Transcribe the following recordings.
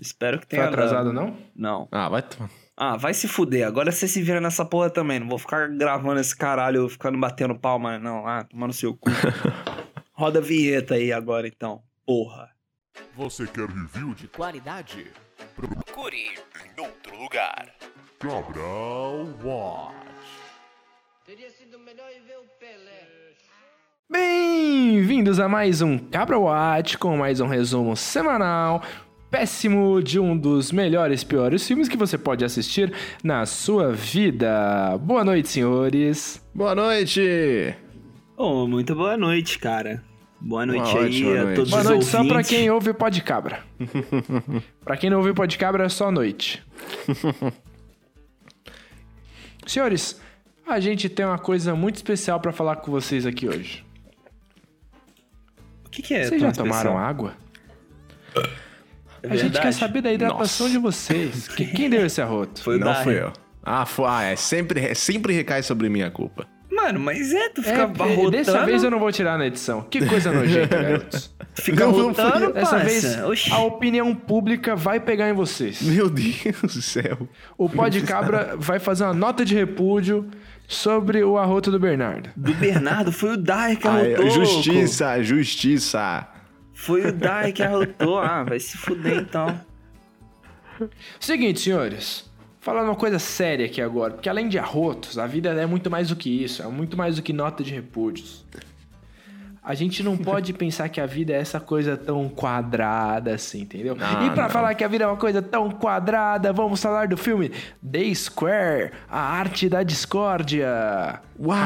Espero que Foi tenha atrasado, dado. não? Não. Ah, vai tomar. Ah, vai se fuder. Agora você se vira nessa porra também. Não vou ficar gravando esse caralho, ficando batendo palma, não. Ah, tomando seu cu. Roda a vinheta aí agora, então. Porra. Você quer review de Qualidade. Procure em outro lugar. Cabral Watch. Teria sido melhor ir ver o Pelé. Bem-vindos a mais um Cabra Watch com mais um resumo semanal péssimo de um dos melhores piores filmes que você pode assistir na sua vida. Boa noite, senhores. Boa noite! Oh, muito boa noite, cara. Boa noite Uma aí ótima a noite. todos Boa os noite só pra ouvintes. quem ouve Pode Cabra. pra quem não ouve Pode Cabra é só noite. Senhores, a gente tem uma coisa muito especial pra falar com vocês aqui hoje. O que, que é? Vocês já tomaram especial? água? É A gente quer saber da hidratação Nossa. de vocês. Que- Quem deu esse arroto? Foi o Não fui eu. Ah, foi, ah é sempre, é sempre recai sobre minha culpa. Mano, mas é, tu É, fica arrotando. dessa vez eu não vou tirar na edição. Que coisa nojenta, garotos. Fica Não, não. Dessa parça. vez, Oxi. a opinião pública vai pegar em vocês. Meu Deus do céu. O Pode Cabra vai fazer uma nota de repúdio sobre o arroto do Bernardo. Do Bernardo, foi o Dai que Ah, arrotou. é, justiça, justiça. Foi o Dai que arrotou. Ah, vai se fuder então. Seguinte, senhores. Falando uma coisa séria aqui agora, porque além de arrotos, a vida é muito mais do que isso, é muito mais do que nota de repúdios. A gente não pode pensar que a vida é essa coisa tão quadrada assim, entendeu? Ah, e pra não. falar que a vida é uma coisa tão quadrada, vamos falar do filme The Square, a arte da discórdia. Uau!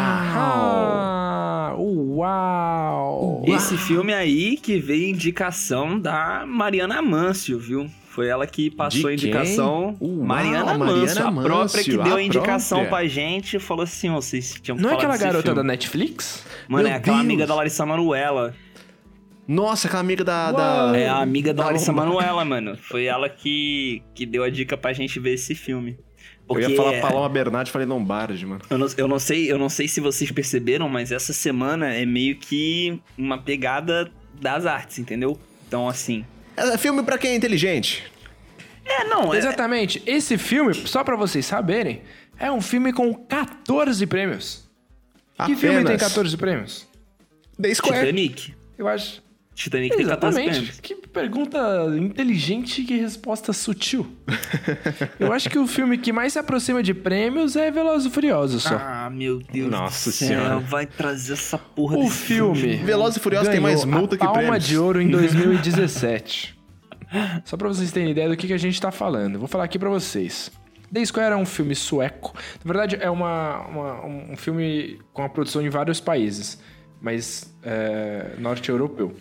Uau! Esse filme aí que veio indicação da Mariana Amâncio, viu? Foi ela que passou a indicação. Uau, Mariana Mariana Amâncio, a própria que deu a indicação própria. pra gente falou assim: ó, vocês tinham que Não é aquela garota filme. da Netflix? Mano, Meu é aquela Deus. amiga da Larissa Manoela. Nossa, aquela amiga da. Da... É a amiga da da Larissa Lomba. Manoela, mano. Foi ela que, que deu a dica pra gente ver esse filme. Eu Porque ia falar Paloma Bernardi, falei Lombardi, mano. eu, não, eu, não sei, eu não sei se vocês perceberam, mas essa semana é meio que uma pegada das artes, entendeu? Então, assim. É filme pra quem é inteligente. É, não, é. Exatamente. Esse filme, só pra vocês saberem, é um filme com 14 prêmios. Que filme tem Apenas. 14 prêmios? The Square. Titanic. Eu acho. Titanic tem 14 Exatamente. prêmios. Que pergunta inteligente e que resposta sutil. Eu acho que o filme que mais se aproxima de prêmios é Velozes e Furiosos só. Ah, meu Deus Nossa do céu. Senhora. Vai trazer essa porra o desse filme. Velozes e Furiosos tem mais multa a que Palma prêmios. de Ouro em 2017. Só pra vocês terem ideia do que, que a gente tá falando. Vou falar aqui pra vocês. The Square é um filme sueco. Na verdade, é uma, uma- um filme com a produção em vários países, mas é, norte-europeu.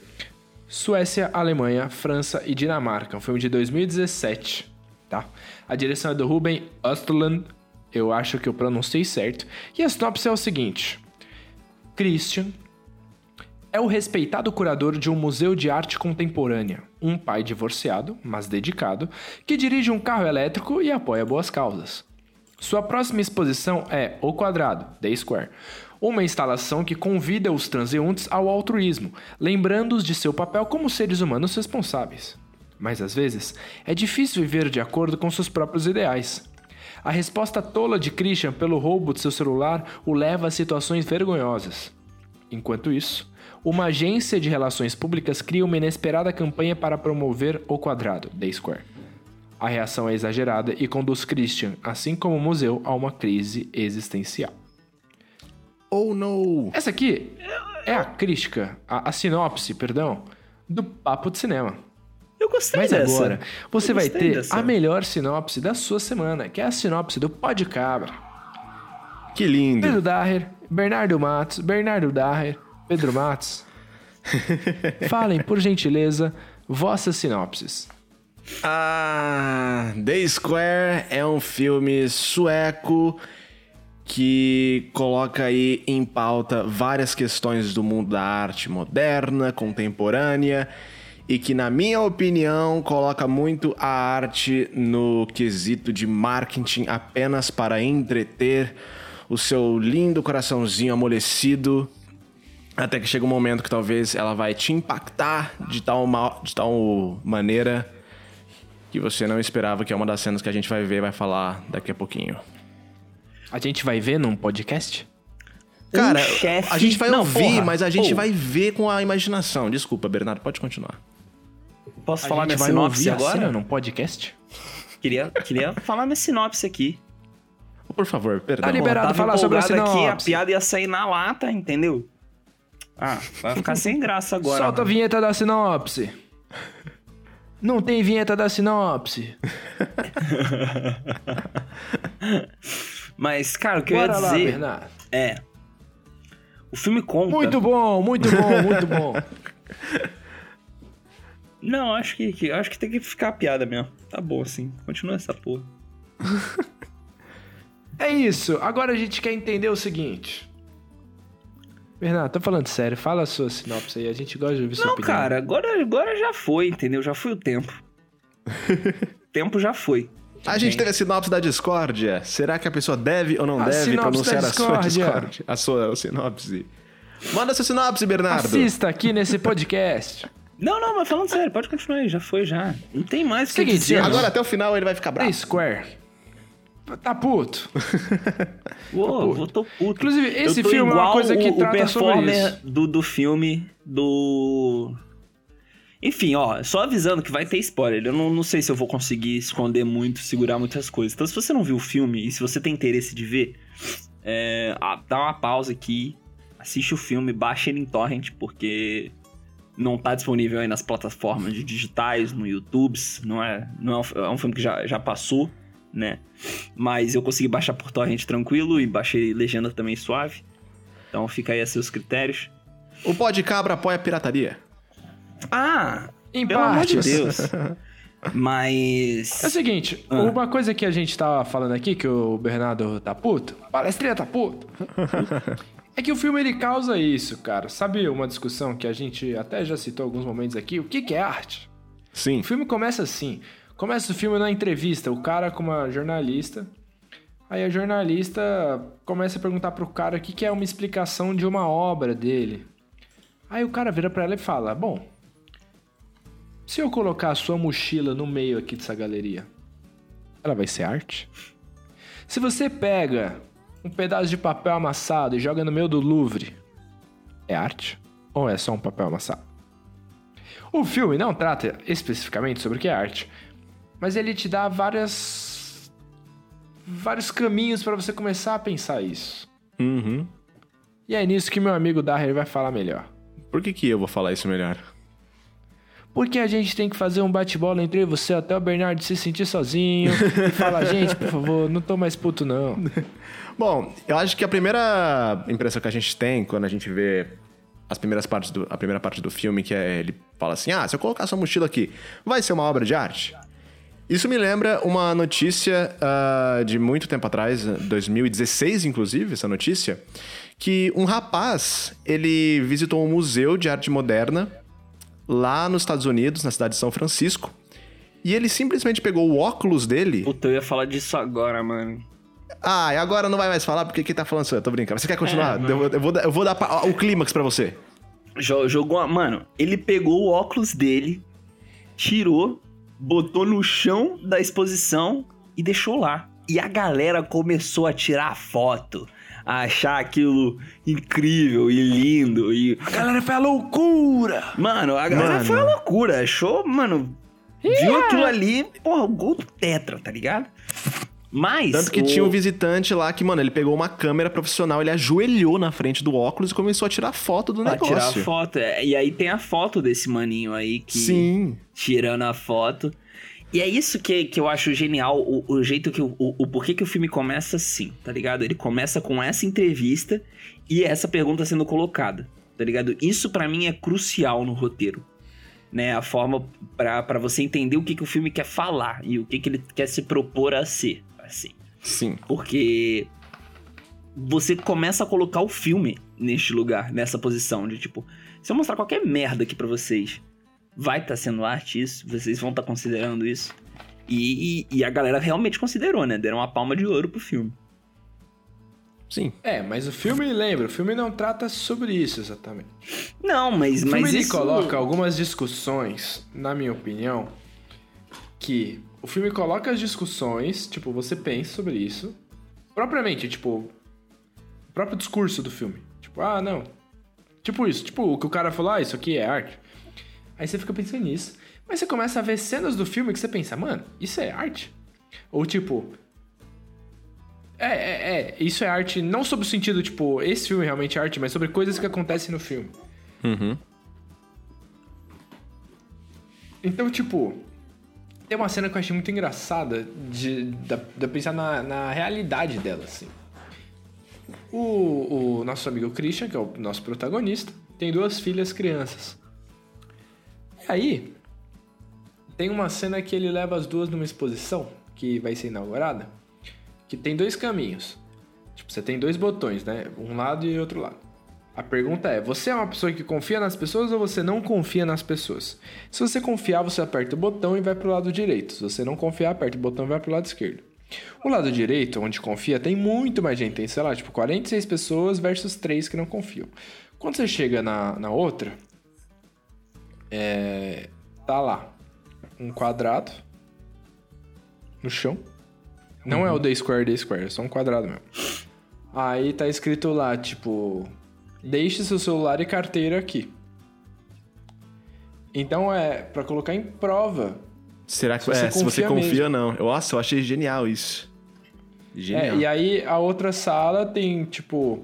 Suécia, Alemanha, França e Dinamarca. Um filme de 2017, tá? A direção é do Ruben Östlund. Eu acho que eu pronunciei certo. E a sinopse é o seguinte. Christian, é o respeitado curador de um museu de arte contemporânea, um pai divorciado, mas dedicado, que dirige um carro elétrico e apoia boas causas. Sua próxima exposição é O Quadrado, The Square, uma instalação que convida os transeuntes ao altruísmo, lembrando-os de seu papel como seres humanos responsáveis. Mas às vezes é difícil viver de acordo com seus próprios ideais. A resposta tola de Christian pelo roubo de seu celular o leva a situações vergonhosas. Enquanto isso, uma agência de relações públicas cria uma inesperada campanha para promover o quadrado, The Square. A reação é exagerada e conduz Christian, assim como o museu, a uma crise existencial. Oh, no. Essa aqui é a crítica, a, a sinopse, perdão, do Papo de Cinema. Eu gostei Mas dessa. agora, você vai ter dessa. a melhor sinopse da sua semana, que é a sinopse do Pode Cabra. Que lindo. Pedro Daher, Bernardo Matos, Bernardo Daher, Pedro Matos. Falem, por gentileza, vossas sinopses. Ah, The Square é um filme sueco que coloca aí em pauta várias questões do mundo da arte moderna, contemporânea e que, na minha opinião, coloca muito a arte no quesito de marketing apenas para entreter o seu lindo coraçãozinho amolecido até que chega um momento que talvez ela vai te impactar de tal, ma- de tal maneira que você não esperava, que é uma das cenas que a gente vai ver vai falar daqui a pouquinho. A gente vai ver num podcast? Cara, Um chefe- a gente vai Não, ouvir, porra. mas a gente Pô. vai ver com a imaginação. Desculpa, Bernardo, pode continuar. Posso A falar minha sinopse a agora? cena num podcast? Queria, queria falar minha sinopse aqui. Por favor, perdão. Tá liberado falar sobre a empolgado aqui, a sinopse. piada ia sair na lata, entendeu? Ah, vai ficar sem graça agora. Solta a mano. vinheta da sinopse. Não tem vinheta da sinopse. Mas, cara, o que eu Bora ia lá, dizer Bernardo. é... O filme conta... Muito bom, muito bom, muito bom. Não, acho que, que- acho que tem que ficar a piada mesmo. Tá bom, assim. Continua essa porra. É isso. Agora a gente quer entender o seguinte. Bernardo, tô falando sério. Fala a sua sinopse aí. A gente gosta de ouvir sua Não, opinião. cara, agora, agora já foi, entendeu? Já foi o tempo. tempo já foi. A gente teve a sinopse da discórdia. Será que a pessoa deve ou não A deve pronunciar a sua discórdia. A sua sinopse. Manda sua sinopse, Bernardo. Assista aqui nesse podcast. Não, não, mas falando sério, pode continuar aí. Já foi, já. Não tem mais o que Seguinte, dizer. Agora até o final ele vai ficar bravo. Square. Tá puto. Uou, vou tô puto. Inclusive, esse filme é uma igual coisa que o, trata o sobre isso. Do, do filme do... Enfim, ó, só avisando que vai ter spoiler. Eu não, não sei se eu vou conseguir esconder muito, segurar muitas coisas. Então, se você não viu o filme e se você tem interesse de ver, é, dá uma pausa aqui, assiste o filme, baixa ele em torrent, porque não tá disponível aí nas plataformas digitais, no YouTube, não é, não é, um, é um filme que já, já passou, né? Mas eu consegui baixar por torrent tranquilo e baixei legenda também suave. Então fica aí a seus critérios. O pó de cabra apoia a pirataria. Ah, Em pelo amor de partes. Deus. Mas É o seguinte, Ah. uma coisa que a gente tava falando aqui, que o Bernardo tá puto, palestrinha tá puto, é que o filme ele causa isso, cara. Sabe uma discussão que a gente até já citou alguns momentos aqui? O que, que é arte? Sim. O filme começa assim. Começa o filme na entrevista, o cara com uma jornalista. Aí a jornalista começa a perguntar pro cara o que, que é uma explicação de uma obra dele. Aí o cara vira pra ela e fala: Bom, se eu colocar a sua mochila no meio aqui dessa galeria, ela vai ser arte? Se você pega um pedaço de papel amassado e joga no meio do Louvre, é arte? Ou é só um papel amassado? O filme não trata especificamente sobre o que é arte, mas ele te dá várias vários caminhos para você começar a pensar isso. Uhum. E é nisso que meu amigo Darrer vai falar melhor. Por que, que eu vou falar isso melhor? Porque a gente tem que fazer um bate-bola entre você até o Bernardo se sentir sozinho e falar, gente, por favor, não tô mais puto não. Bom, eu acho que a primeira impressão que a gente tem quando a gente vê as primeiras partes do, a primeira parte do filme, que é ele fala assim: ah, se eu colocar sua mochila aqui, vai ser uma obra de arte? Isso me lembra uma notícia ah, de muito tempo atrás, 2016 inclusive, essa notícia, que um rapaz, ele visitou um museu de arte moderna lá nos Estados Unidos, na cidade de São Francisco, e ele simplesmente pegou o óculos dele puta, eu ia falar disso agora, mano. ah, e agora não vai mais falar porque quem tá falando sou eu, tô brincando. Você quer continuar? É, eu, vou, eu, vou, dar- eu vou dar pa- o clímax pra você. Jo- Jogou uma... Mano, ele pegou o óculos dele, tirou, botou no chão da exposição e deixou lá. E a galera começou a tirar foto, a achar aquilo incrível e lindo. E, A galera foi a loucura! mano, a galera Mano. foi uma loucura. Achou, mano, viu aquilo ali, porra, o gol do Tetra, tá ligado? Mas. Tanto que o- tinha um visitante lá que, mano, ele pegou uma câmera profissional, ele ajoelhou na frente do óculos e começou a tirar foto do Pra negócio. tirar foto. é, E aí tem a foto desse maninho aí que. Sim. tirando a foto. E é isso que, que eu acho genial, o, o jeito que o, o, porquê que o filme começa assim, tá ligado? Ele começa com essa entrevista e essa pergunta sendo colocada, tá ligado? Isso pra mim é crucial no roteiro, né? A forma pra pra você entender o que, que o filme quer falar e o que, que ele quer se propor a ser, assim. Sim. Porque você começa a colocar o filme neste lugar, nessa posição de tipo, se eu mostrar qualquer merda aqui pra vocês, vai estar sendo arte isso? Vocês vão estar considerando isso? E, e- e a galera realmente considerou, né? Deram uma palma de ouro pro filme. Sim. É, mas o filme, lembra, o filme não trata sobre isso exatamente. Não, mas, O filme mas ele isso... coloca algumas discussões, na minha opinião, que o filme coloca as discussões, tipo, você pensa sobre isso, propriamente, tipo, o próprio discurso do filme. Tipo, ah, não. Tipo isso, tipo, o que o cara falou, ah, isso aqui é arte. Aí você fica pensando nisso. Mas você começa a ver cenas do filme que você pensa, mano, isso é arte? Ou tipo. É, é, é, isso é arte, não sobre o sentido, tipo, esse filme realmente é arte, mas sobre coisas que acontecem no filme. Uhum. Então, tipo, tem uma cena que eu achei muito engraçada de, de, de pensar na, na realidade dela, assim. O, o nosso amigo Christian, que é o nosso protagonista, tem duas filhas crianças. E aí, tem uma cena que ele leva as duas numa exposição que vai ser inaugurada, que tem dois caminhos. Tipo, você tem dois botões, né? Um lado e outro lado. A pergunta é: você é uma pessoa que confia nas pessoas ou você não confia nas pessoas? Se você confiar, você aperta o botão e vai pro lado direito. Se você não confiar, aperta o botão e vai pro lado esquerdo. O lado direito, onde confia, tem muito mais gente. Tem, sei lá, tipo 46 pessoas versus 3 que não confiam. Quando você chega na, na outra, é, tá lá um quadrado no chão. Não é o D square, D square, é só um quadrado mesmo. Aí tá escrito lá, tipo, deixe seu celular e carteira aqui. Então é para colocar em prova. Será que Se você é, se você confia confia ou não? Nossa, eu achei genial isso. Genial. É, e aí a outra sala tem, tipo,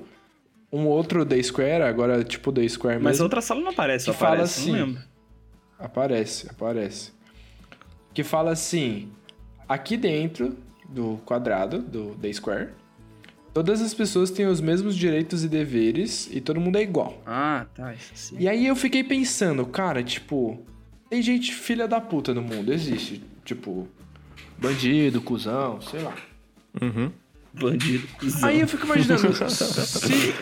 um outro D square, agora tipo D square Mas mesmo. outra sala não aparece, que só fala aparece, assim. Aparece, aparece. Que fala assim: aqui dentro do quadrado, do D square, todas as pessoas têm os mesmos direitos e deveres e todo mundo é igual. Ah, tá, isso sim. E aí eu fiquei pensando, cara, tipo, tem gente filha da puta no mundo, existe. Tipo, bandido, cuzão, sei lá. Uhum. Bandido, cuzão. Aí eu fico imaginando, se,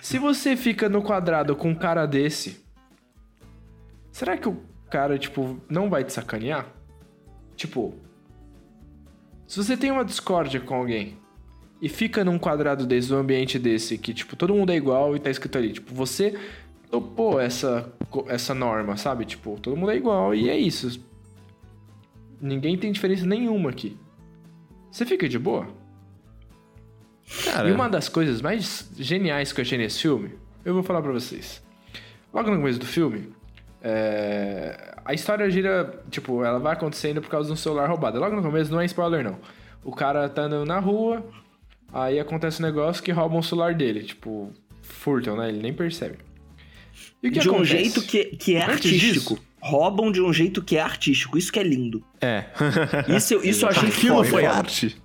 se você fica no quadrado com um cara desse, será que o cara, tipo, não vai te sacanear? Tipo, se você tem uma discórdia com alguém e fica num quadrado desse, num ambiente desse, que, tipo, todo mundo é igual e tá escrito ali, tipo, você topou essa, essa norma, sabe? Tipo, todo mundo é igual e é isso. Ninguém tem diferença nenhuma aqui. Você fica de boa? Cara, E uma das coisas mais geniais que eu achei nesse filme, eu vou falar pra vocês. Logo no começo do filme, é, a história gira, tipo, ela vai acontecendo por causa de um celular roubado. Logo no começo não é spoiler, não. O cara tá andando na rua, aí acontece um negócio que roubam o celular dele. Tipo, furtam, né? Ele nem percebe. E o que de um acontece? jeito que, que é Antes artístico. disso- Roubam de um jeito que é artístico. Isso que é lindo. é. Isso, eu- isso eu achei Aquilo foda. foi arte?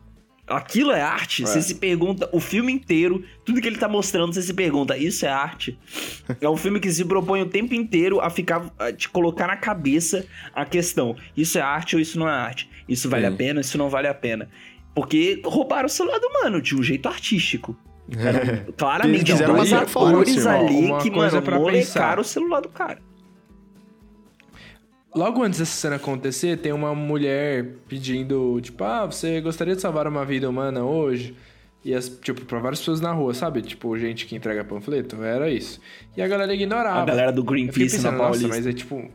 Aquilo é arte. Você se pergunta, o filme inteiro, tudo que ele tá mostrando, você se pergunta, isso é arte? É um filme que se propõe o tempo inteiro a ficar, a te colocar na cabeça a questão: isso é arte ou isso não é arte? Isso vale Sim. a pena, isso não vale a pena. Porque roubaram o celular do mano de um jeito artístico. Claramente, Eles quiseram performance, ali uma que, mano, pra molecaram pensar. o celular do cara. Logo antes dessa cena acontecer, tem uma mulher pedindo, tipo, ah, você gostaria de salvar uma vida humana hoje? E, as, tipo, pra várias pessoas na rua, sabe? Tipo, gente que entrega panfleto, era isso. E a galera ignorava. A galera do Greenpeace na pensando, nossa, Paulista. mas é tipo...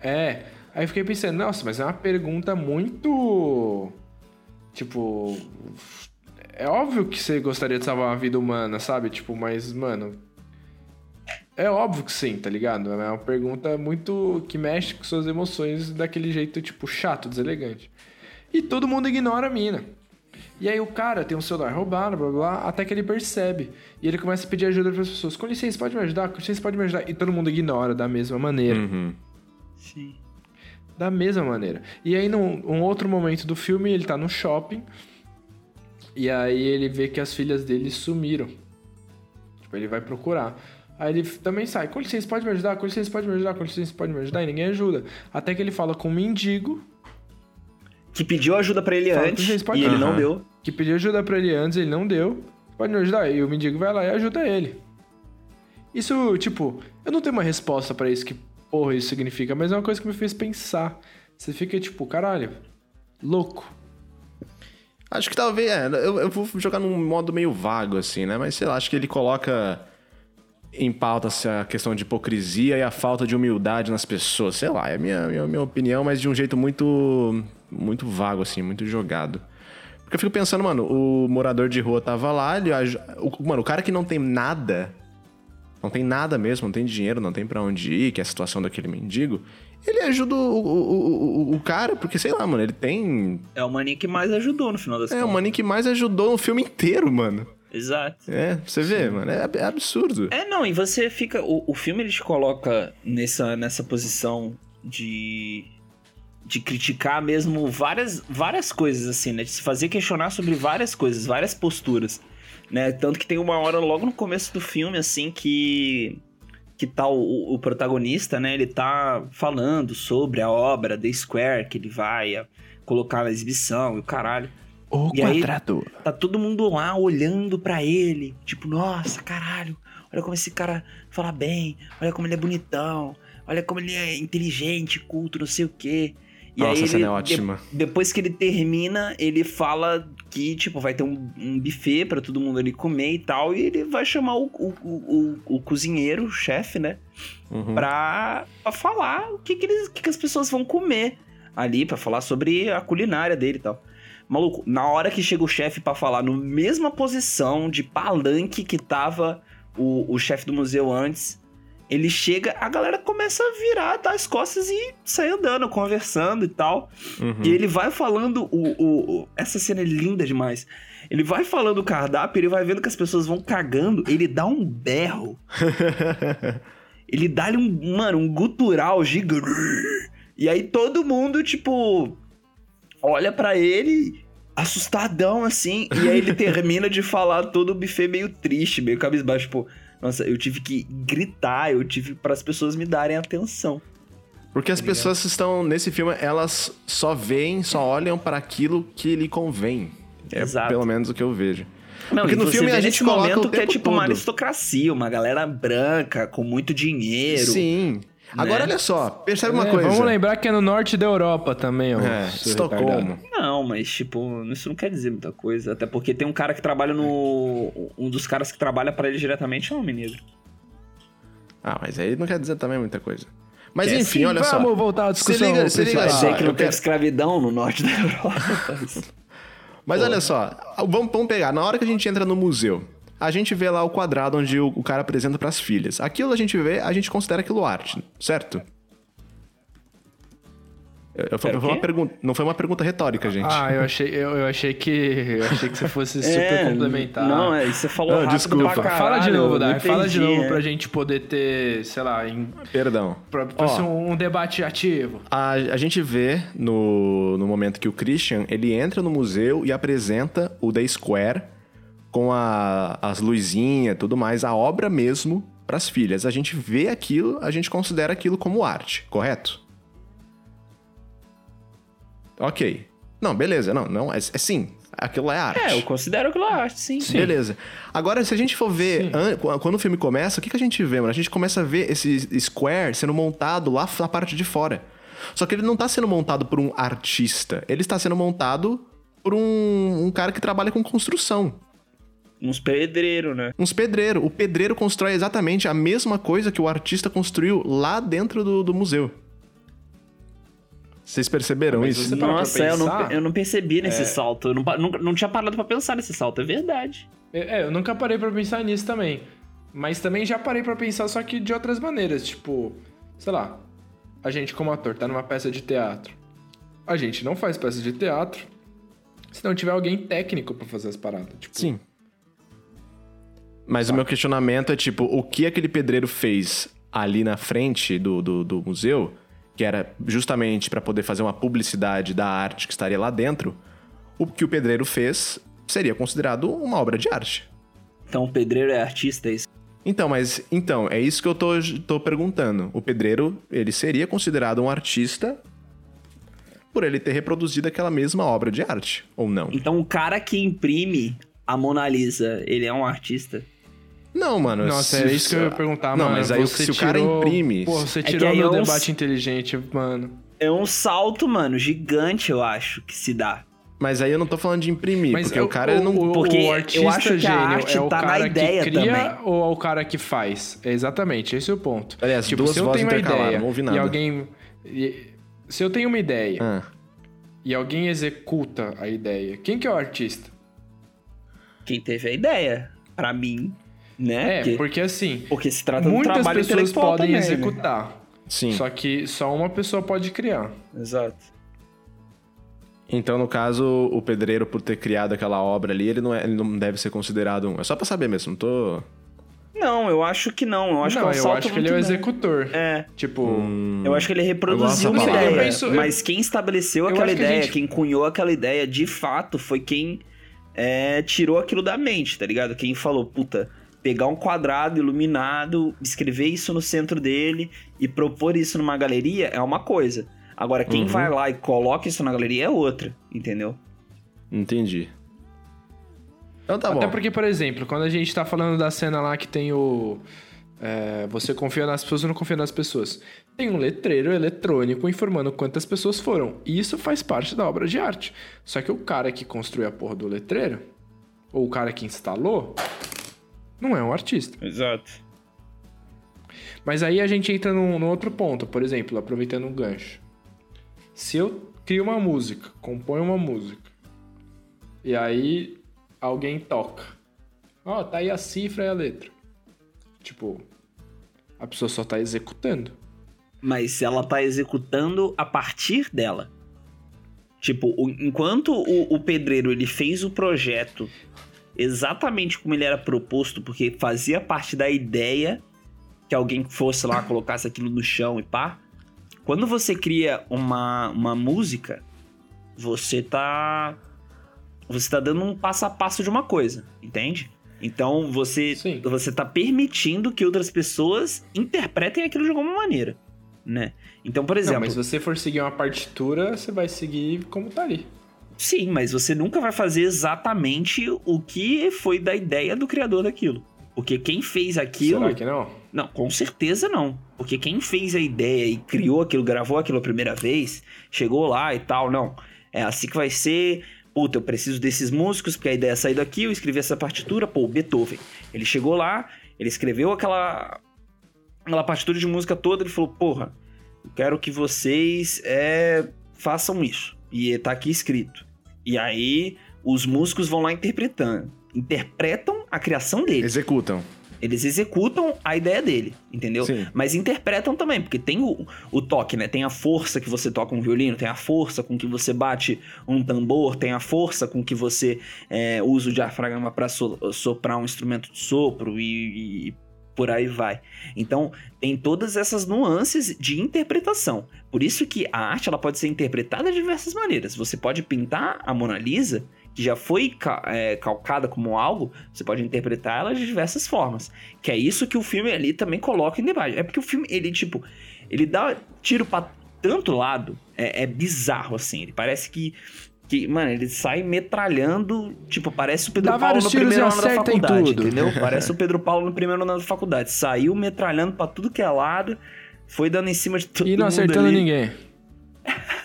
É. Aí eu fiquei pensando, nossa, mas é uma pergunta muito... Tipo... É óbvio que você gostaria de salvar uma vida humana, sabe? Tipo, mas, mano... É óbvio que sim, tá ligado? É uma pergunta muito... que mexe com suas emoções daquele jeito, tipo, chato, deselegante. E todo mundo ignora a mina. E aí o cara tem um celular roubado, blá blá, blá, até que ele percebe. E ele começa a pedir ajuda para as pessoas. Com licença, pode me ajudar? Com licença, pode me ajudar? E todo mundo ignora da mesma maneira. Uhum. Sim. Da mesma maneira. E aí, num um outro momento do filme, ele tá no shopping. E aí ele vê que as filhas dele sumiram. Tipo, ele vai procurar. Aí ele também sai. Com licença, pode me ajudar? Com licença, pode me ajudar? Com licença, pode me ajudar? E ninguém ajuda. Até que ele fala com um mendigo Que pediu ajuda pra ele Fala, antes e ele não Aham. deu. que pediu ajuda pra ele antes, ele não deu. Pode me ajudar? E o mendigo vai lá e ajuda ele. Isso, tipo, eu não tenho uma resposta pra isso que porra isso significa, mas é uma coisa que me fez pensar. Você fica tipo, caralho, louco. Acho que talvez. É, eu, eu vou jogar num modo meio vago, assim, né? Mas sei lá, acho que ele coloca em pauta essa questão de hipocrisia e a falta de humildade nas pessoas. Sei lá, é a minha, minha, minha opinião, mas de um jeito muito, muito vago, assim, muito jogado. Porque eu fico pensando, mano, o morador de rua tava lá, ele, o, mano, o cara que não tem nada, não tem nada mesmo, não tem dinheiro, não tem pra onde ir, que é a situação daquele mendigo, ele ajuda o, o, o, o- o cara, porque sei lá, mano, ele tem. É o maninho que mais ajudou no final das É, o contas. maninho que mais ajudou no filme inteiro, mano. Exato. É, você vê, mano, é, é absurdo. É, não, e você fica. O, o filme ele te coloca nessa, nessa posição de. de criticar mesmo várias, várias coisas, assim, né? De se fazer questionar sobre várias coisas, várias posturas. Né? Tanto que tem uma hora logo no começo do filme, assim, que. que tá o, o protagonista, né? Ele tá falando sobre a obra The Square, que ele vai colocar na exibição e o caralho. O E aí- quadrado. Tá todo mundo lá olhando pra ele, tipo, nossa, caralho, olha como esse cara fala bem, olha como ele é bonitão, olha como ele é inteligente, culto, não sei o quê. E Nossa, aí essa ele, cena é ótima. de- depois que ele termina, ele fala que, tipo, vai ter um, um buffet pra todo mundo ali comer e tal, e ele vai chamar o, o, o, o- cozinheiro, o chefe, né? Uhum. pra, pra falar o que, que, eles, que, que as pessoas vão comer ali, pra falar sobre a culinária dele e tal. Maluco, na hora que chega o chefe pra falar, no mesma posição de palanque que tava o, o chefe do museu antes, ele chega, a galera começa a virar, dar as costas e sair andando, conversando e tal. Uhum. E ele vai falando o, o- o- Essa cena é linda demais. Ele vai falando o cardápio, ele vai vendo que as pessoas vão cagando, ele dá um berro. ele dá um, mano, um gutural gigante. E aí todo mundo, tipo, olha pra ele, assustadão assim. E aí ele termina de falar todo o buffet meio triste, meio cabisbaixo, tipo. Nossa, eu tive que gritar, eu tive para as pessoas me darem atenção. Porque as pessoas que estão nesse filme, elas só veem, só olham para aquilo que lhe convém. É Exato. pelo menos o que eu vejo. Não, Porque no filme a gente coloca momento o que é tempo tipo uma todo. aristocracia, uma galera branca com muito dinheiro. Sim. Agora olha só, percebe uma É, coisa. Vamos lembrar que é no norte da Europa também, ó. É, Estocolmo. Não, mas tipo, isso não quer dizer muita coisa. Até porque tem um cara que trabalha no. Um dos caras que trabalha pra ele diretamente é um homem negro. Ah, mas aí não quer dizer também muita coisa. Mas Quer enfim, sim, olha só. Vamos voltar à Se discussão. liga, se liga só. Que não eu teve quero- escravidão no norte da Europa. Mas olha só, vamos, vamos pegar. Na hora que a gente entra no museu, a gente vê lá o quadrado onde o, o cara apresenta pras filhas. Aquilo a gente vê, a gente considera aquilo arte, certo? Eu, eu, foi uma pergunta, não foi uma pergunta retórica, gente. Ah, eu achei, eu, eu achei que. Eu achei que você fosse super É, complementar. Não, é, você falou Não, rápido desculpa. caralho, Fala de novo, Dai. não Fala de entendi, novo é. pra gente poder ter, sei lá, em, Perdão. pra, pra Ó. ser um, um debate ativo. A, a gente vê no, no momento que o Christian ele entra no museu e apresenta o The Square com a- as luzinhas tudo mais, a obra mesmo pras filhas. A gente vê aquilo, a gente considera aquilo como arte, correto? Ok. Não, beleza, não, não, é, é sim. Aquilo é arte. É, eu considero aquilo arte, sim. Beleza. Agora, se a gente for ver, an- qu- quando o filme começa, o que, que a gente vê, mano? A gente começa a ver esse square sendo montado lá na parte de fora. Só que ele não tá sendo montado por um artista. Ele está sendo montado por um, um cara que trabalha com construção. Uns pedreiros, né? Uns pedreiros. O pedreiro constrói exatamente a mesma coisa que o artista construiu lá dentro do, do museu. Vocês perceberam Mas isso? para Nossa, eu não, eu não percebi nesse salto. Eu não, nunca- não tinha parado pra pensar nesse salto, é verdade. É, eu nunca parei pra pensar nisso também. Mas também já parei pra pensar, só que de outras maneiras. Tipo, sei lá, a gente como ator tá numa peça de teatro. A gente não faz peça de teatro se não tiver alguém técnico pra fazer as paradas. Tipo, Sim. Mas o meu questionamento é tipo, o que aquele pedreiro fez ali na frente do, do, do museu, que era justamente para poder fazer uma publicidade da arte que estaria lá dentro, o que o pedreiro fez seria considerado uma obra de arte. Então o pedreiro é artista, é isso. Então, mas então, é isso que eu tô, tô perguntando. O pedreiro, ele seria considerado um artista por ele ter reproduzido aquela mesma obra de arte, ou não? Então o cara que imprime a Mona Lisa, ele é um artista? Não, mano. Nossa, se- é isso que eu ia perguntar, Não, mano. mas aí você se o cara tirou- imprime- Pô, você É que tirou meu é um- debate inteligente, mano. É um salto, mano, gigante, eu acho, que se dá. Mas aí eu não tô falando de imprimir, Mas porque é o cara ele não. o, porque o eu artista acho que a gênio arte é o tá na cara ideia que cria também. ou é o cara que faz? É exatamente, esse é o ponto. Aliás, tipo, duas se eu vozes tenho uma ideia não ouvi e nada. alguém e- se eu tenho uma ideia Ah, e alguém executa a ideia, quem que é o artista? Quem teve a ideia, pra mim, né? É, porque, porque assim, porque se trata de um trabalho pessoas podem também, né? executar, sim. só que só uma pessoa pode criar. Exato. Então, no caso, o pedreiro, por ter criado aquela obra ali, ele não, é- ele não deve ser considerado um. É só pra saber mesmo, não tô. Não, eu acho que não. Eu acho não, que é eu acho que ele é o executor. É. Tipo, Eu acho que ele reproduziu uma ideia. Eu penso- eu- mas quem estabeleceu eu aquela que ideia, gente- quem cunhou aquela ideia, de fato, foi quem é, tirou aquilo da mente, tá ligado? Quem falou, puta, pegar um quadrado iluminado, escrever isso no centro dele e propor isso numa galeria é uma coisa. Agora, quem Uhum. vai lá e coloca isso na galeria é outra, entendeu? Entendi. Então tá Até bom. porque, por exemplo, quando a gente tá falando da cena lá que tem o. é, você confia nas pessoas ou não confia nas pessoas. Tem um letreiro eletrônico informando quantas pessoas foram. E isso faz parte da obra de arte. Só que o cara que construiu a porra do letreiro, ou o cara que instalou, não é um artista. Exato. Mas aí a gente entra num, num outro ponto, por exemplo, aproveitando um gancho. Se eu crio uma música, componho uma música, e aí alguém toca. Ó, tá aí a cifra e a letra. Tipo, a pessoa só tá executando. Mas ela tá executando a partir dela. Tipo, o- enquanto o, o pedreiro ele fez o projeto exatamente como ele era proposto, porque fazia parte da ideia que alguém fosse lá, colocasse aquilo no chão e pá. Quando você cria uma, uma música, você tá. Você tá dando um passo a passo de uma coisa, entende? Então você, Sim. você tá permitindo que outras pessoas interpretem aquilo de alguma maneira, né? Então, por Não, exemplo, mas se você for seguir uma partitura, você vai seguir como tá ali. Sim, mas você nunca vai fazer exatamente o que foi da ideia do criador daquilo. Porque quem fez aquilo. Será que não? Não, com certeza não. Porque quem fez a ideia e criou aquilo, gravou aquilo a primeira vez, chegou lá e tal, não. É assim que vai ser. Puta, eu preciso desses músicos, porque a ideia é sair daqui, eu escrevi essa partitura, pô, Beethoven. Ele chegou lá, ele escreveu aquela, aquela partitura de música toda, ele falou, porra, eu quero que vocês é, façam isso. E tá aqui escrito. E aí, os músicos vão lá interpretando. Interpretam a criação dele. Executam. Eles executam a ideia dele, entendeu? Sim. Mas interpretam também, porque tem o, o toque, né? Tem a força que você toca um violino, tem a força com que você bate um tambor, tem a força com que você é, usa o diafragma para soprar um instrumento de sopro e, e por aí vai. Então, tem todas essas nuances de interpretação. Por isso que a arte ela pode ser interpretada de diversas maneiras. Você pode pintar a Mona Lisa, que já foi é, calcada como algo, você pode interpretar ela de diversas formas. Que é isso que o filme ali também coloca em debate. É porque o filme, ele, tipo, ele dá tiro pra tanto lado, é, é bizarro, assim. Ele parece que. Que, mano, ele sai metralhando, tipo, parece o Pedro Dá Paulo no primeiro ano da faculdade, tudo. entendeu? Parece o Pedro Paulo no primeiro ano da faculdade. Saiu metralhando pra tudo que é lado, foi dando em cima de todo E não mundo acertando ali. ninguém.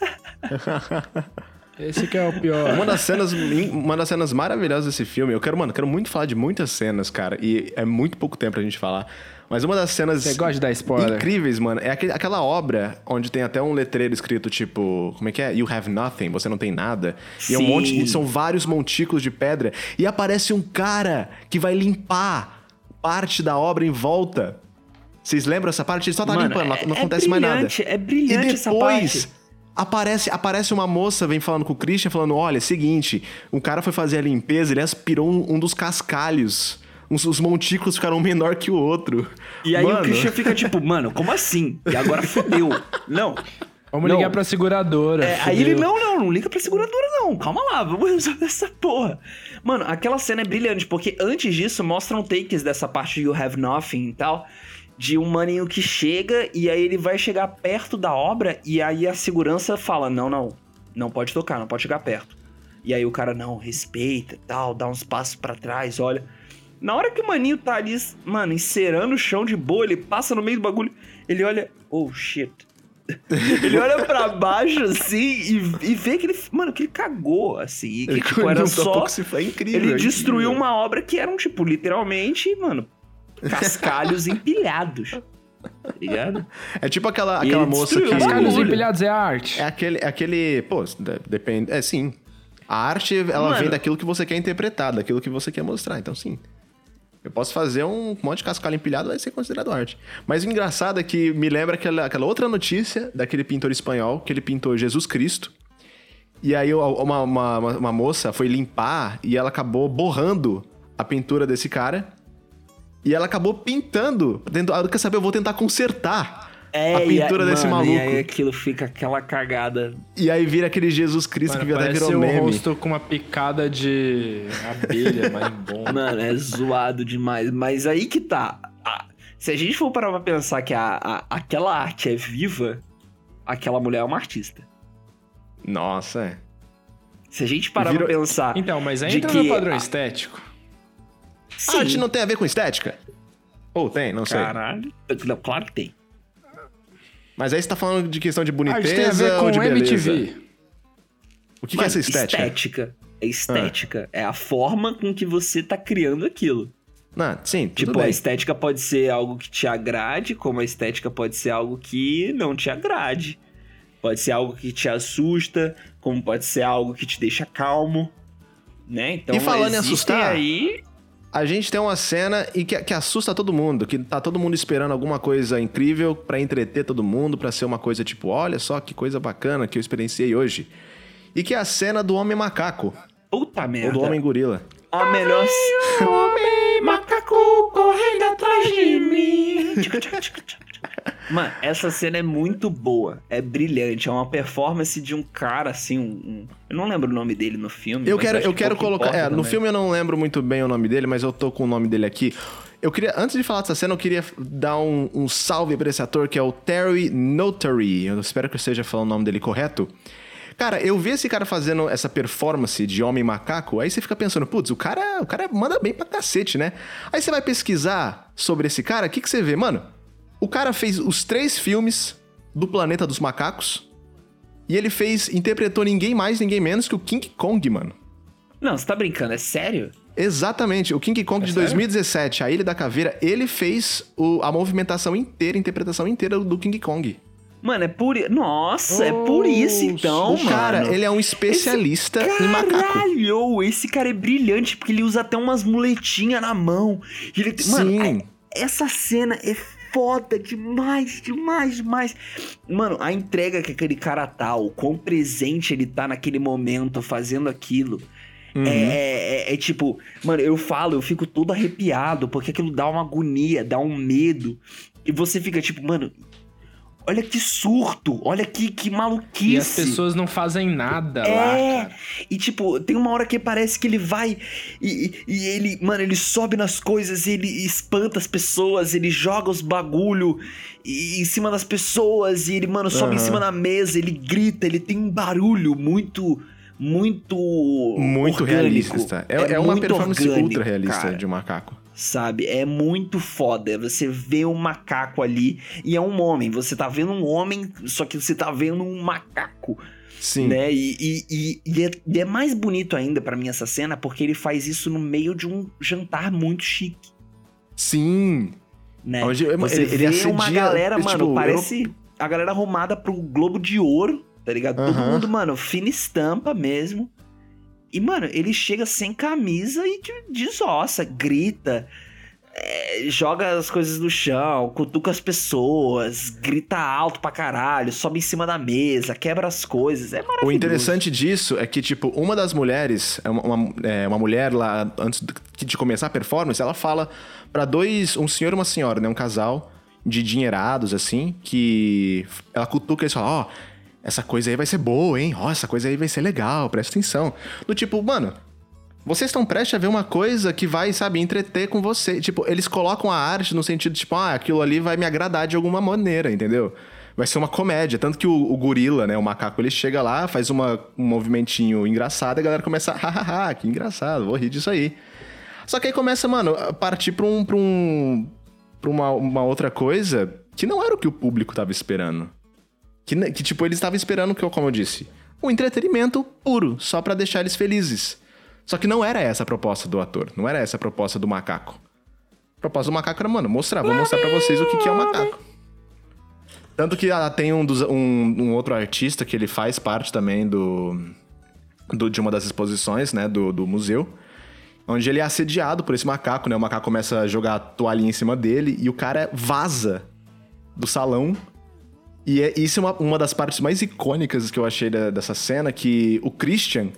Esse que é o pior. Uma das cenas, uma das cenas maravilhosas desse filme, eu quero, mano, quero muito falar de muitas cenas, cara, e é muito pouco tempo pra gente falar. Mas uma das cenas Você gosta de dar spoiler? incríveis, mano, é aquele- aquela obra onde tem até um letreiro escrito tipo, como é que é? You have nothing, você não tem nada. E é um Sim. monte, são vários montículos de pedra e aparece um cara que vai limpar parte da obra em volta. Vocês lembram essa parte? Ele só tá Mano, limpando, não- é- não é acontece mais nada. brilhante, é brilhante e depois. Aparece, aparece uma moça, vem falando com o Christian, falando: olha, é seguinte, o cara foi fazer a limpeza, ele aspirou um, um dos cascalhos. Uns, os montículos ficaram um menor que o outro. E aí Mano, o Christian fica tipo, mano, como assim? E agora fodeu. Não. Vamos Não. ligar pra seguradora. É, aí ele, não, não, não liga pra seguradora, não. Calma lá, vamos resolver essa porra. Mano, aquela cena é brilhante, porque antes disso mostram takes dessa parte de You Have Nothing e tal. De um maninho que chega e aí ele vai chegar perto da obra e aí a segurança fala: Não, não, não pode tocar, não pode chegar perto. E aí o cara, não, respeita e tal, dá uns passos pra trás, olha. Na hora que o maninho tá ali, mano, encerando o chão de boa, ele passa no meio do bagulho, ele olha, oh shit. Ele olha pra baixo, assim, e, e vê que ele. Mano, que ele cagou, assim. E que, tipo, era só. foi incrível. Ele é destruiu incrível. uma obra que eram, tipo, literalmente, mano, cascalhos empilhados. Tá ligado? É tipo aquela, aquela ele moça que. Cascalhos empilhados é arte. É aquele, é aquele. Pô, de- depende. É sim. A arte, ela Mano. vem daquilo que você quer interpretar, daquilo que você quer mostrar. Então, sim. Eu posso fazer um monte de cascalho empilhado, vai ser considerado arte. Mas o engraçado é que me lembra aquela, aquela outra notícia daquele pintor espanhol, que ele pintou Jesus Cristo. E aí uma, uma, uma- moça foi limpar e ela acabou borrando a pintura desse cara. E ela acabou pintando. Tentando, ah, quer saber? Eu vou tentar consertar a e pintura aí- desse mano, maluco. E aí aquilo fica aquela cagada. E aí vira aquele Jesus Cristo Mano, que até virou o meme. rosto com uma picada de abelha, marimbom. Mano, é zoado demais. Mas aí que tá. Se a gente for parar pra pensar que a, a- aquela arte é viva, aquela mulher é uma artista. Nossa, é. Se a gente parar Virou- pra pensar. Então, mas aí entra que no padrão a- estético. Sim, A arte não tem a ver com estética? Ou tem, não sei. Caralho. Não, claro que tem. Mas aí você tá falando de questão de A boniteza arte tem a ver ou com de beleza? MTV. O que, que é Mano, essa estética? Estética. É estética. É a forma com que você tá criando aquilo. Não, sim, tudo Tipo, a bem. estética pode ser algo que te agrade, como a estética pode ser algo que não te agrade. Pode ser algo que te assusta, como pode ser algo que te deixa calmo. Né? Então, E falando em assustar, aí. A gente tem uma cena e que, que assusta todo mundo, que tá todo mundo esperando alguma coisa incrível pra entreter todo mundo, pra ser uma coisa tipo, olha só que coisa bacana que eu experienciei hoje. E que é a cena do homem macaco, Puta ou merda. do homem gorila. A melhor. Homem macaco correndo atrás de mim. Mano, essa cena é muito boa. É brilhante. É uma performance de um cara, assim. Um, um- Eu não lembro o nome dele no filme. Eu quero, eu que quero colocar. É, no também. filme eu não lembro muito bem o nome dele, mas eu tô com o nome dele aqui. Eu queria, antes de falar dessa cena, eu queria dar um, um salve pra esse ator que é o Terry Notary. Eu espero que eu esteja falando o nome dele correto. Cara, eu vi esse cara fazendo essa performance de homem macaco, aí você fica pensando, putz, o cara, o cara manda bem pra cacete, né? Aí você vai pesquisar sobre esse cara, o que, que você vê? Mano, o cara fez os três filmes do Planeta dos Macacos e ele fez, interpretou ninguém mais, ninguém menos que o King Kong, mano. Não, você tá brincando, é sério? Exatamente, o King Kong de 2017, a Ilha da Caveira, ele fez o- a movimentação inteira, a interpretação inteira do King Kong. Mano, é por. Nossa, é por isso então, o cara, mano. ele é um especialista em macaco. Caralho, esse cara é brilhante, porque ele usa até umas muletinhas na mão. Ele, mano, Sim. é- essa cena é foda demais, demais, demais. Mano, a entrega que aquele cara tá, o quão presente ele tá naquele momento fazendo aquilo. Uhum. É, é- é tipo, mano, eu falo, eu fico todo arrepiado, porque aquilo dá uma agonia, dá um medo. E você fica tipo, mano, olha que surto, olha que, que maluquice. E as pessoas não fazem nada lá, É, e tipo, tem uma hora que parece que ele vai e, e- ele, mano, ele sobe nas coisas, ele espanta as pessoas, ele joga os bagulho e- em cima das pessoas e ele, mano, sobe em Aham. cima da mesa, ele grita, ele tem um barulho muito, muito. Muito orgânico. realista. É, é uma muito performance orgânico, ultra realista cara de um macaco. Sabe? É muito foda. Você vê um macaco ali e é um homem. Você tá vendo um homem, só que você tá vendo um macaco, Sim. né? E, e, e- e é, e é mais bonito ainda pra mim essa cena porque ele faz isso no meio de um jantar muito chique, Sim. né? Onde- Você ele- ele vê uma assedia, galera, tipo, mano, eu parece a galera arrumada pro Globo de Ouro, tá ligado? Todo Aham. mundo, mano, fina estampa mesmo. E, mano, ele chega sem camisa e te desossa, grita, é, joga as coisas no chão, cutuca as pessoas, grita alto pra caralho, sobe em cima da mesa, quebra as coisas. É maravilhoso. O interessante disso é que, tipo, uma das mulheres, é uma, uma, é, uma mulher lá, antes de- de começar a performance, ela fala pra dois, um senhor e uma senhora, né? Um casal de dinheirados, assim, que ela cutuca e fala, ó, essa coisa aí vai ser boa, hein? Ó, essa coisa aí vai ser legal, presta atenção. Do tipo, mano, vocês estão prestes a ver uma coisa que vai, sabe, entreter com você. Tipo, eles colocam a arte no sentido, tipo, ah, aquilo ali vai me agradar de alguma maneira, entendeu? Vai ser uma comédia. Tanto que o, o gorila, né, o macaco, ele chega lá, faz uma, um movimentinho engraçado e a galera começa, hahaha, que engraçado, vou rir disso aí. Só que aí começa, mano, a partir pra, um, pra, um, pra uma, uma outra coisa que não era o que o público tava esperando. Que, ne- que tipo, eles estavam esperando, que, eu- como eu disse, um entretenimento puro, só pra deixar eles felizes. Só que não era essa a proposta do ator, não era essa a proposta do macaco. A proposta do macaco era, mano, mostrar, vou mostrar pra vocês o que, que é um macaco. Tanto que ah, tem um, dos- um- um outro artista que ele faz parte também do, do- de uma das exposições, né, do, do museu, onde ele é assediado por esse macaco, né? O macaco começa a jogar a toalhinha em cima dele e o cara vaza do salão. E é, isso é uma, uma das partes mais icônicas que eu achei da- dessa cena, que o Christian,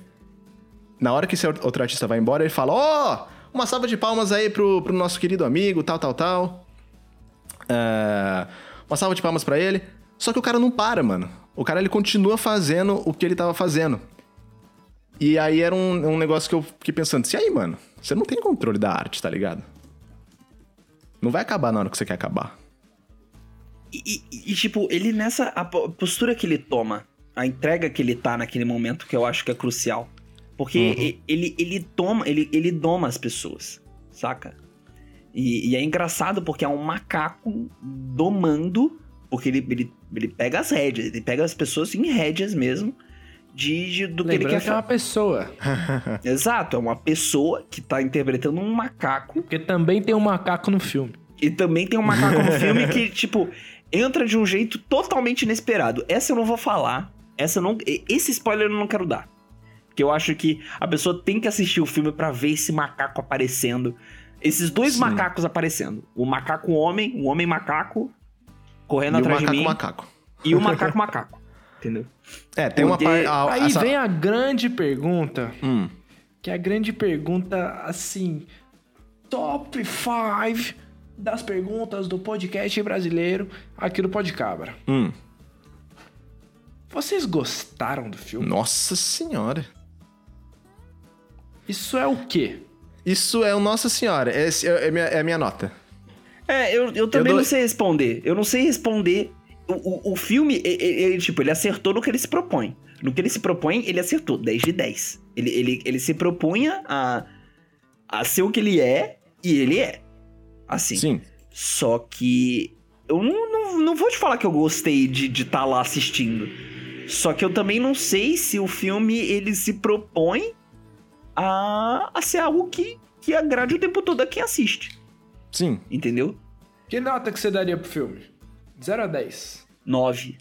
na hora que esse outro artista vai embora, ele fala, ó, uma salva de palmas aí pro, pro nosso querido amigo, tal, tal, tal. É, uma salva de palmas pra ele. Só que o cara não para, mano. O cara, ele continua fazendo o que ele tava fazendo. E aí era um, um negócio que eu fiquei pensando, se aí, mano, você não tem controle da arte, tá ligado? Não vai acabar na hora que você quer acabar. E, e- e, tipo, ele nessa. A po- postura que ele toma, a entrega que ele tá naquele momento, que eu acho que é crucial. Porque e- ele, ele toma, ele, ele doma as pessoas, saca? E, e é engraçado porque é um macaco domando, porque ele, ele, ele pega as rédeas, ele pega as pessoas em rédeas mesmo, de, de- do que ele Lembrando quer que é uma pessoa. Exato, é uma pessoa que tá interpretando um macaco Porque também tem um macaco no filme. E também tem um macaco no filme que, tipo, entra de um jeito totalmente inesperado. Essa eu não vou falar. Essa eu não. Esse spoiler eu não quero dar. Porque eu acho que a pessoa tem que assistir o filme pra ver esse macaco aparecendo. Esses dois Sim. macacos aparecendo. O macaco homem, o homem macaco, correndo e o atrás de macaco mim. macaco. E o macaco macaco. Entendeu? É, tem uma parte... Aí vem a grande pergunta, Hum, que é a grande pergunta, assim, top 5 das perguntas do podcast brasileiro aqui do Podcabra. hum. Vocês gostaram do filme? Nossa senhora. Isso é o quê? Isso é o Nossa Senhora. Esse é, é minha, é a minha nota. É, eu, eu também dou- não sei responder. Eu não sei responder. O, o, o filme, e- e- ele, tipo, ele acertou no que ele se propõe. No que ele se propõe, ele acertou. 10 de 10. Ele, ele, ele se propunha a, a ser o que ele é, e ele é. Assim. Sim. Só que eu não, não, não vou te falar que eu gostei de estar lá assistindo. Só que eu também não sei se o filme ele se propõe a, a ser algo que, que agrade o tempo todo a quem assiste. Sim. Entendeu? Que nota que você daria pro filme? 0 a 10. 9.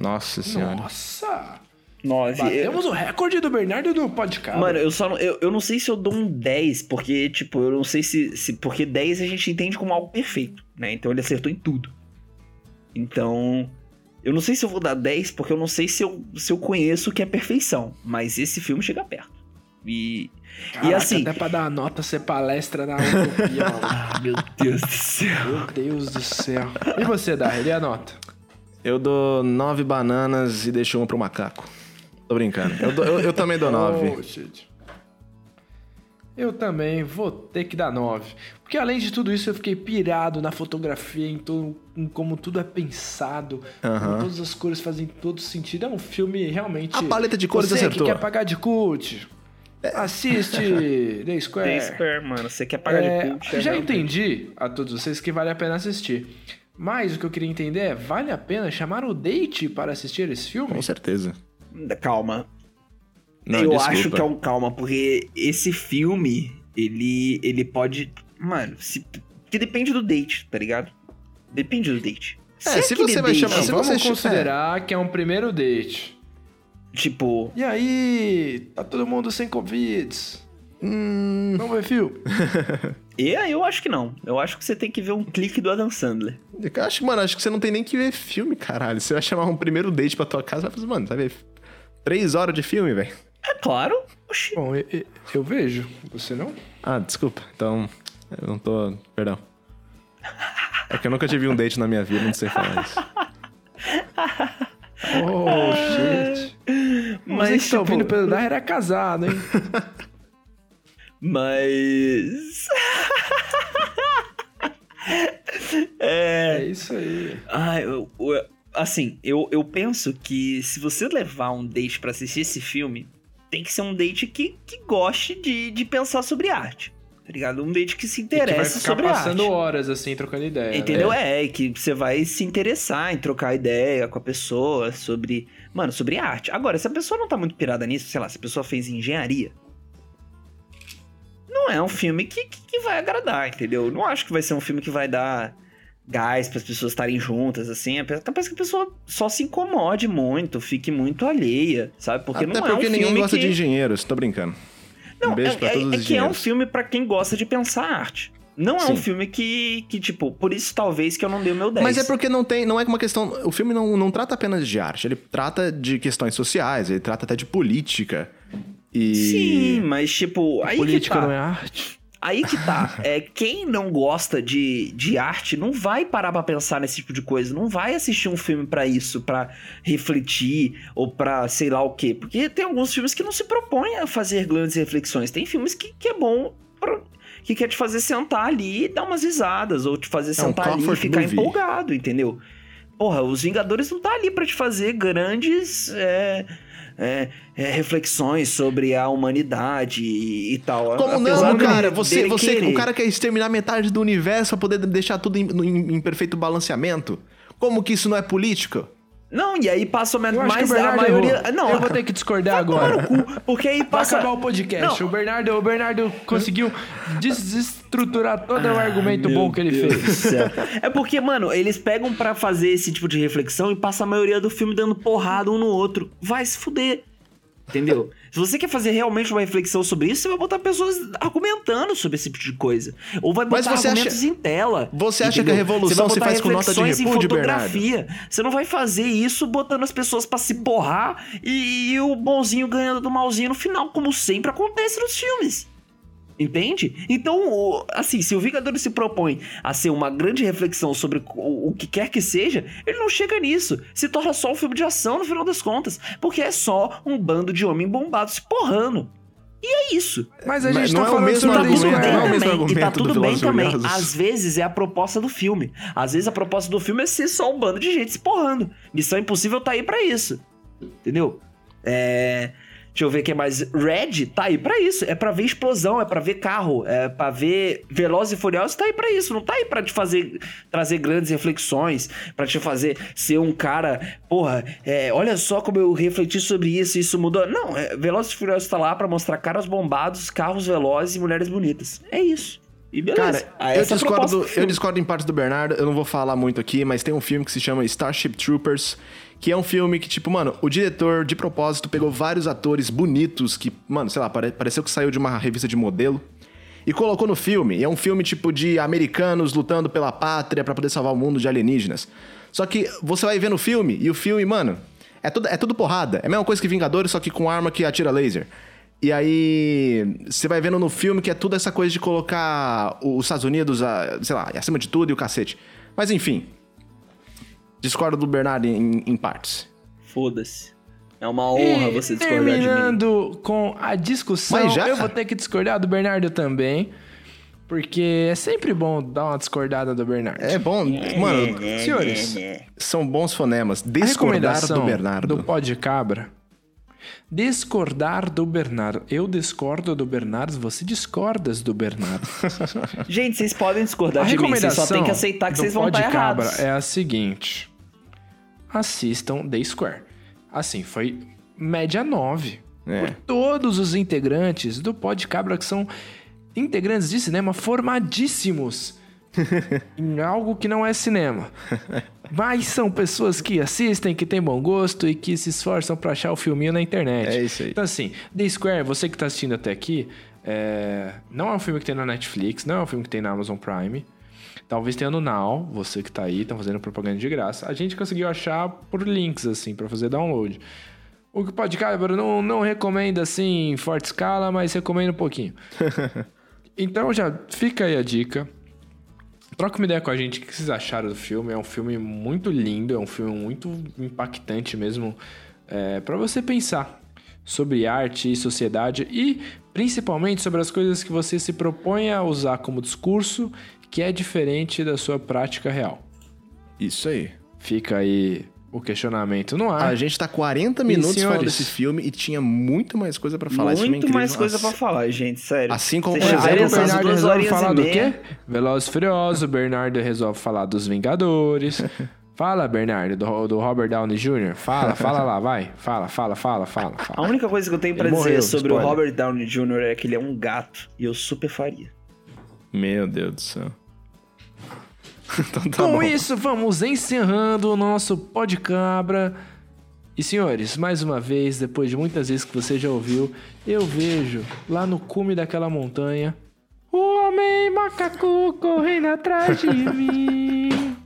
Nossa senhora. Nossa! 9. Batemos o recorde do Bernardo do Podcabra. Mano, eu só não, eu, eu não sei se eu dou um 10, porque, tipo, eu não sei se, se. Porque 10 a gente entende como algo perfeito, né? Então ele acertou em tudo. Então. Eu não sei se eu vou dar 10, porque eu não sei se eu, se eu conheço o que é perfeição. Mas esse filme chega perto. E. Caraca, e assim. Até pra dar a nota, você palestra na utopia. Ah, meu Deus do céu. Meu Deus do céu. E você, Dar? E a nota? Eu dou nove bananas e deixo uma pro macaco. Tô brincando. Eu, eu- eu também dou nove. Oh, shit. Eu também vou ter que dar 9. Porque além de tudo isso, eu fiquei pirado na fotografia, em, todo, em como tudo é pensado, Aham. como todas as cores fazem todo sentido. É um filme realmente. A paleta de cores Você acertou. que quer pagar de cult, assiste The Square. The Square, mano. Você quer pagar É, de cult? já é, entendi a todos vocês que vale a pena assistir. Mas o que eu queria entender é: vale a pena chamar o date para assistir esse filme? Com certeza. Calma. Não, eu desculpa. acho que é um calma, porque esse filme, ele, ele pode. Mano, se, que depende do date, tá ligado? Depende do date. É, se aquele você vai date, chamar- Não, se vamos você considerar que é um primeiro date. Tipo, E aí, tá todo mundo sem Covid? Hum, Vamos ver filme? e aí eu acho que não. Eu acho que você tem que ver um clique do Adam Sandler. eu acho, mano, acho que você não tem nem que ver filme, caralho. Você vai chamar um primeiro date pra tua casa, vai fazer, mano, vai ver três horas de filme, velho. É claro. Oxi. Bom, eu, eu- vejo. Você não? Ah, desculpa. Então, eu não tô. Perdão. É que eu nunca tive um date na minha vida, não sei falar isso. Oh, shit. Mas Você que tá ouvindo pelo Dar era casado, hein? Mas. é. É isso aí. Ah, eu, eu- assim, eu, eu penso que se você levar um date pra assistir esse filme, tem que ser um date que, que goste de, de pensar sobre arte. tá ligado? Um date que se E que vai interessa ficar sobre passando arte. horas, assim, trocando ideia. Entendeu? né? É, e que você vai se interessar em trocar ideia com a pessoa sobre. Mano, sobre arte. Agora, se a pessoa não tá muito pirada nisso, sei lá, se a pessoa fez engenharia. Não é um filme que, que, que vai agradar, entendeu? Não acho que vai ser um filme que vai dar gás para as pessoas estarem juntas, assim. É Capaz que a pessoa só se incomode muito, fique muito alheia, sabe? Porque Até não é um porque filme ninguém gosta que... de engenheiros, tô brincando. Não, um beijo é, pra é- todos é os que é um filme pra quem gosta de pensar arte. Não é Sim. um filme que, que, tipo, por isso talvez que eu não dei o meu 10. Mas é porque não tem, não é uma questão. O filme não, não trata apenas de arte, ele trata de questões sociais, ele trata até de política. E. Sim, mas tipo, aí Política que tá. não é arte. Aí que tá. É, quem não gosta de, de arte não vai parar pra pensar nesse tipo de coisa. Não vai assistir um filme pra isso, pra refletir ou pra sei lá o quê. Porque tem alguns filmes que não se propõem a fazer grandes reflexões. Tem filmes que, que é bom. pra- que quer te fazer sentar ali e dar umas risadas, ou te fazer É um sentar ali e ficar movie. empolgado, entendeu? Porra, os Vingadores não tá ali pra te fazer grandes é, é, é, reflexões sobre a humanidade e, e tal. Como Apesar não, dele- cara? Você, dele você, querer. o cara quer exterminar metade do universo pra poder deixar tudo em, em- em perfeito balanceamento? Como que isso não é político? Não, e aí passa mais a maioria. Não, eu vou ter que discordar vai agora. cu, porque aí Vai passa. acabar o podcast. Não. O Bernardo, o Bernardo conseguiu desestruturar todo o argumento bom que ele Deus fez. É porque, mano, eles pegam pra fazer esse tipo de reflexão e passa a maioria do filme dando porrada um no outro. Vai se fuder. Entendeu? Se você quer fazer realmente uma reflexão sobre isso, você vai botar pessoas argumentando sobre esse tipo de coisa. Ou vai botar você argumentos acha- em tela. você acha entendeu? que a revolução se faz com nota de reflexões em repúdio, fotografia. Você não vai fazer isso botando as pessoas pra se porrar e, e o bonzinho ganhando do malzinho no final, como sempre acontece nos filmes. Entende? Então, assim, se o Vingadores se propõe a ser uma grande reflexão sobre o, que quer que seja, ele não chega nisso. Se torna só um filme de ação no final das contas. Porque é só um bando de homem bombado se porrando. E é isso. Mas a Mas gente não tá é o falando mesmo Tá argumento, tudo não é bem o mesmo também. E argumento tá do tudo bem e também. Furiosos. Às vezes é a proposta do filme. Às vezes a proposta do filme é ser só um bando de gente se porrando. Missão Impossível tá aí pra isso. Entendeu? É. Deixa eu ver o que é mais. Red tá aí pra isso. É pra ver explosão, é pra ver carro, é pra ver Velozes e Furiosos, tá aí pra isso. Não tá aí pra te fazer trazer grandes reflexões, pra te fazer ser um cara, porra, é, olha só como eu refleti sobre isso, isso mudou. Não, é, Velozes e Furiosos tá lá pra mostrar caras bombados, carros velozes e mulheres bonitas. É isso. E beleza. Cara, eu é discordo, do eu discordo em partes do Bernardo, eu não vou falar muito aqui, mas tem um filme que se chama Starship Troopers, que é um filme que, tipo, mano, o diretor, de propósito, pegou vários atores bonitos que, mano, sei lá, pare- pareceu que saiu de uma revista de modelo. E colocou no filme. E é um filme tipo de americanos lutando pela pátria pra poder salvar o mundo de alienígenas. Só que você vai ver no filme, e o filme, mano, é tudo, é tudo porrada. É a mesma coisa que Vingadores, só que com arma que atira laser. E aí, você vai vendo no filme que é tudo essa coisa de colocar os Estados Unidos, sei lá, acima de tudo e o cacete. Mas enfim. Discordo do Bernardo em, em partes. Foda-se. É uma honra E você discordar de mim. terminando com a discussão, Mas já? eu vou ter que discordar do Bernardo também. Porque é sempre bom dar uma discordada do Bernardo. É bom, mano, Senhores, são bons fonemas. a Discordar recomendação do Bernardo. do Pó de Cabra. Discordar do Bernardo. Eu discordo do Bernardo, você discordas do Bernardo. Gente, vocês podem discordar A de mim, vocês recomendação só tem que aceitar que do vocês vão Pó de estar Cabra errados. é a seguinte. Assistam The Square. Assim, foi média 9. É. Por todos os integrantes do Pó de Cabra, que são integrantes de cinema formadíssimos em algo que não é cinema. Mas são pessoas que assistem, que têm bom gosto e que se esforçam pra achar o filminho na internet. É isso aí. Então, assim, The Square, você que tá assistindo até aqui, é, não é um filme que tem na Netflix, não é um filme que tem na Amazon Prime. Talvez tenha no Now, você que tá aí, tá fazendo propaganda de graça. A gente conseguiu achar por links, assim, pra fazer download. O que pode cabra não, não recomenda, assim, em forte escala, mas recomenda um pouquinho. então já fica aí a dica. Troca uma ideia com a gente, o que vocês acharam do filme. É um filme muito lindo, é um filme muito impactante mesmo, é, para você pensar sobre arte e sociedade e principalmente sobre as coisas que você se propõe a usar como discurso que é diferente da sua prática real. Isso aí. Fica aí o questionamento no ar. A gente tá 40 minutos falando senhores? desse filme e tinha muito mais coisa pra falar. É Muito mais coisa pra Nossa. falar, gente, sério. Assim como, por o Bernardo resolve falar do quê? Velozes e Furiosos, o Bernardo resolve falar dos Vingadores. Fala, Bernardo, do, do Robert Downey Jr. Fala, fala lá, vai. Fala, fala, fala, fala, A fala. única coisa que eu tenho pra Ele dizer morreu, sobre o spoiler. Robert Downey Jr. é que ele é um gato. E eu super faria. Meu Deus do céu. então tá Com bom. isso, vamos encerrando o nosso Podcabra. E senhores, mais uma vez, depois de muitas vezes que você já ouviu, eu vejo lá no cume daquela montanha o homem macaco correndo atrás de mim.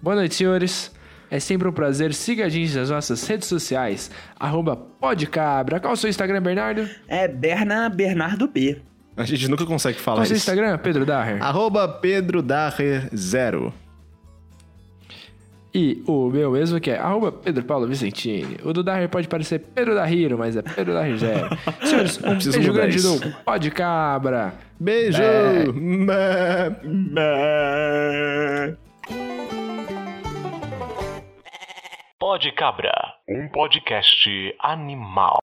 Boa noite, senhores. É sempre um prazer. Siga a gente nas nossas redes sociais, arroba Podcabra. Qual é o seu Instagram, Bernardo? É Berna Bernardo B. A gente nunca consegue falar Qual é o seu isso. Instagram, Pedro Daher? Arroba Pedro Darrer Zero. E o meu mesmo que é arroba Pedro Paulo Vicentini. O do Daher pode parecer Pedro Dahiro, mas é Pedro Dahir Zero. Senhores, um Preciso beijo grande isso. do Pode Cabra. Beijo! Mé. Pode Cabra, um podcast animal.